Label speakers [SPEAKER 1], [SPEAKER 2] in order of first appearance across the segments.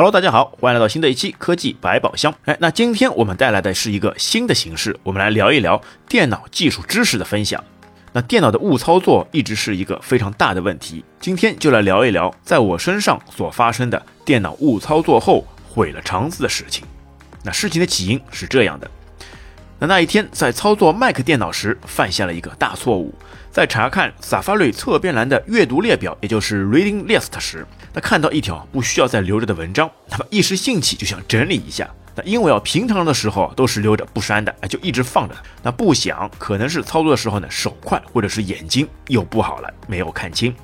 [SPEAKER 1] Hello，大家好，欢迎来到新的一期科技百宝箱。哎，那今天我们带来的是一个新的形式，我们来聊一聊电脑技术知识的分享。那电脑的误操作一直是一个非常大的问题，今天就来聊一聊在我身上所发生的电脑误操作后毁了肠子的事情。那事情的起因是这样的。那那一天在操作 Mac 电脑时，犯下了一个大错误。在查看 Safari 侧边栏的阅读列表，也就是 Reading List 时，他看到一条不需要再留着的文章，那么一时兴起就想整理一下。那因为啊，平常的时候都是留着不删的，就一直放着。那不想，可能是操作的时候呢手快，或者是眼睛又不好了，没有看清，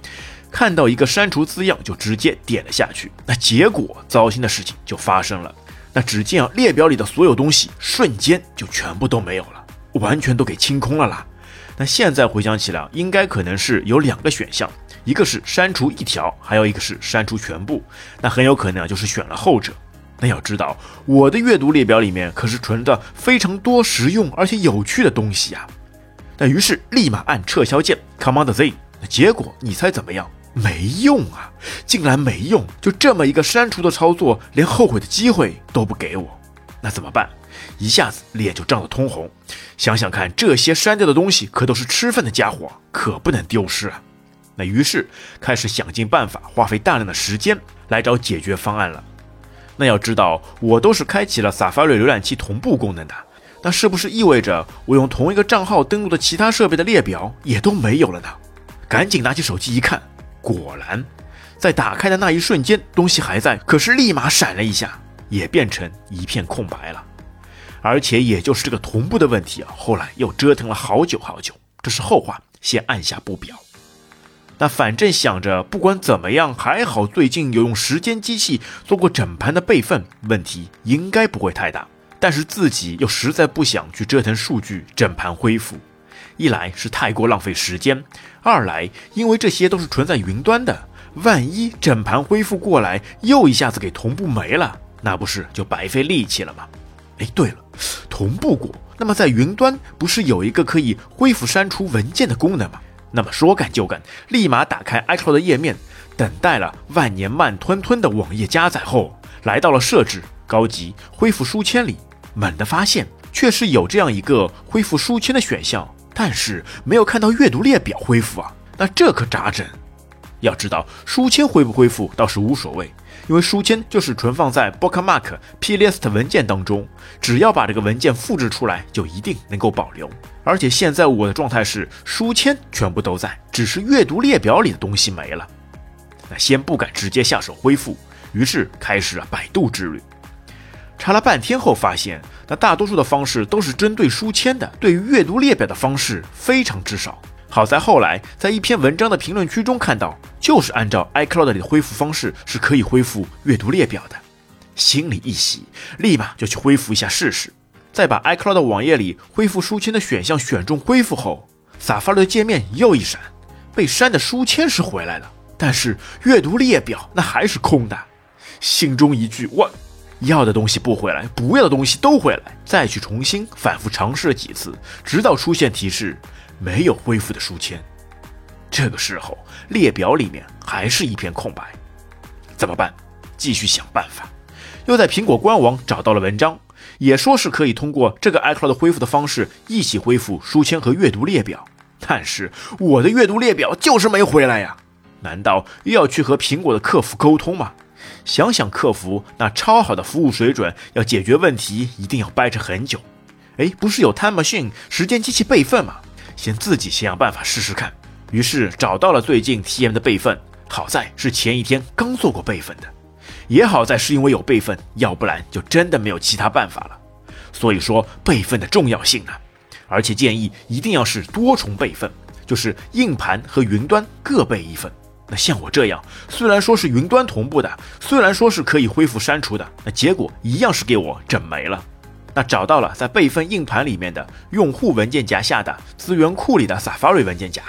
[SPEAKER 1] 看到一个删除字样就直接点了下去。那结果糟心的事情就发生了。那只见啊，列表里的所有东西瞬间就全部都没有了，完全都给清空了啦。那现在回想起来，应该可能是有两个选项，一个是删除一条，还有一个是删除全部。那很有可能啊就是选了后者。那要知道，我的阅读列表里面可是存着非常多实用而且有趣的东西呀。那于是立马按撤销键 Command Z，那结果你猜怎么样？没用啊，竟然没用！就这么一个删除的操作，连后悔的机会都不给我，那怎么办？一下子脸就涨得通红。想想看，这些删掉的东西可都是吃饭的家伙，可不能丢失啊！那于是开始想尽办法，花费大量的时间来找解决方案了。那要知道，我都是开启了 Safari 浏览器同步功能的，那是不是意味着我用同一个账号登录的其他设备的列表也都没有了呢？赶紧拿起手机一看。果然，在打开的那一瞬间，东西还在，可是立马闪了一下，也变成一片空白了。而且，也就是这个同步的问题啊，后来又折腾了好久好久。这是后话，先按下不表。那反正想着，不管怎么样，还好最近有用时间机器做过整盘的备份，问题应该不会太大。但是自己又实在不想去折腾数据整盘恢复。一来是太过浪费时间，二来因为这些都是存在云端的，万一整盘恢复过来又一下子给同步没了，那不是就白费力气了吗？哎，对了，同步过，那么在云端不是有一个可以恢复删除文件的功能吗？那么说干就干，立马打开 iCloud 的页面，等待了万年慢吞吞的网页加载后，来到了设置高级恢复书签里，猛地发现确实有这样一个恢复书签的选项。但是没有看到阅读列表恢复啊，那这可咋整？要知道书签恢不恢复倒是无所谓，因为书签就是存放在 Bookmark plist 文件当中，只要把这个文件复制出来，就一定能够保留。而且现在我的状态是书签全部都在，只是阅读列表里的东西没了。那先不敢直接下手恢复，于是开始了百度之旅。查了半天后，发现那大多数的方式都是针对书签的，对于阅读列表的方式非常之少。好在后来在一篇文章的评论区中看到，就是按照 iCloud 里的恢复方式是可以恢复阅读列表的，心里一喜，立马就去恢复一下试试。再把 iCloud 网页里恢复书签的选项选中恢复后，Safari 的界面又一闪，被删的书签是回来了，但是阅读列表那还是空的，心中一句我。要的东西不回来，不要的东西都回来，再去重新反复尝试了几次，直到出现提示没有恢复的书签。这个时候列表里面还是一片空白，怎么办？继续想办法。又在苹果官网找到了文章，也说是可以通过这个 iCloud 恢复的方式一起恢复书签和阅读列表，但是我的阅读列表就是没回来呀！难道又要去和苹果的客服沟通吗？想想客服那超好的服务水准，要解决问题一定要掰扯很久。哎，不是有 Time Machine 时间机器备份吗？先自己想想办法试试看。于是找到了最近 TM 的备份，好在是前一天刚做过备份的，也好在是因为有备份，要不然就真的没有其他办法了。所以说备份的重要性啊，而且建议一定要是多重备份，就是硬盘和云端各备一份。那像我这样，虽然说是云端同步的，虽然说是可以恢复删除的，那结果一样是给我整没了。那找到了在备份硬盘里面的用户文件夹下的资源库里的 Safari 文件夹，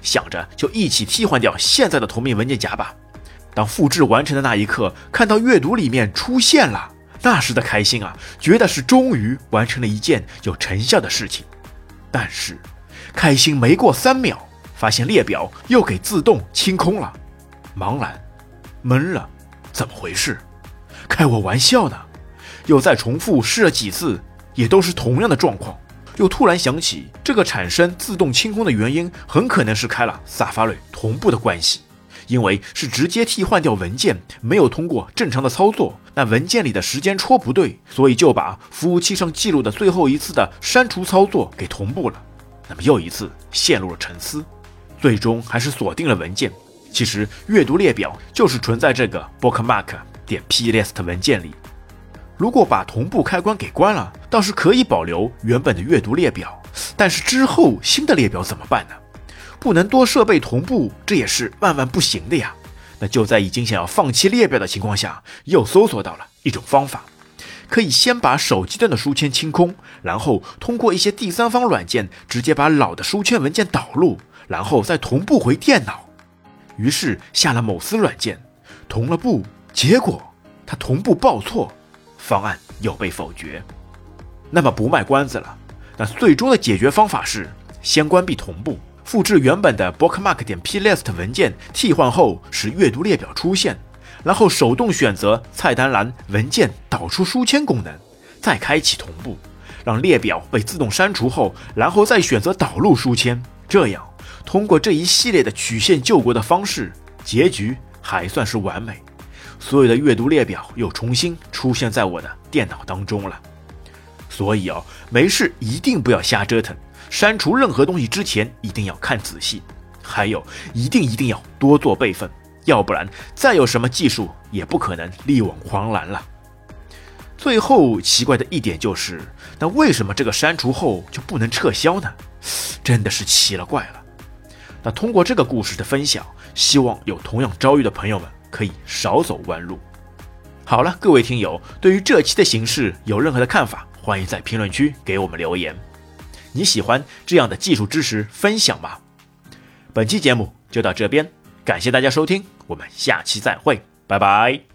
[SPEAKER 1] 想着就一起替换掉现在的同名文件夹吧。当复制完成的那一刻，看到阅读里面出现了，那时的开心啊，觉得是终于完成了一件有成效的事情。但是，开心没过三秒。发现列表又给自动清空了，茫然，懵了，怎么回事？开我玩笑呢！又再重复试了几次，也都是同样的状况。又突然想起，这个产生自动清空的原因，很可能是开了 Safari 同步的关系，因为是直接替换掉文件，没有通过正常的操作，那文件里的时间戳不对，所以就把服务器上记录的最后一次的删除操作给同步了。那么又一次陷入了沉思，最终还是锁定了文件。其实阅读列表就是存在这个 bookmark 点 plist 文件里。如果把同步开关给关了，倒是可以保留原本的阅读列表，但是之后新的列表怎么办呢？不能多设备同步，这也是万万不行的呀。那就在已经想要放弃列表的情况下，又搜索到了一种方法，可以先把手机端的书签清空，然后通过一些第三方软件直接把老的书签文件导入，然后再同步回电脑。于是下了某司软件，同了步，结果它同步报错。方案又被否决，那么不卖关子了。那最终的解决方法是先关闭同步，复制原本的 bookmark 点 plist 文件，替换后使阅读列表出现，然后手动选择菜单栏文件导出书签功能，再开启同步，让列表被自动删除后，然后再选择导入书签。这样通过这一系列的曲线救国的方式，结局还算是完美。所有的阅读列表又重新出现在我的电脑当中了，所以哦，没事一定不要瞎折腾，删除任何东西之前一定要看仔细，还有一定一定要多做备份，要不然再有什么技术也不可能力挽狂澜了。最后奇怪的一点就是，那为什么这个删除后就不能撤销呢？真的是奇了怪了。那通过这个故事的分享，希望有同样遭遇的朋友们。可以少走弯路。好了，各位听友，对于这期的形式有任何的看法，欢迎在评论区给我们留言。你喜欢这样的技术知识分享吗？本期节目就到这边，感谢大家收听，我们下期再会，拜拜。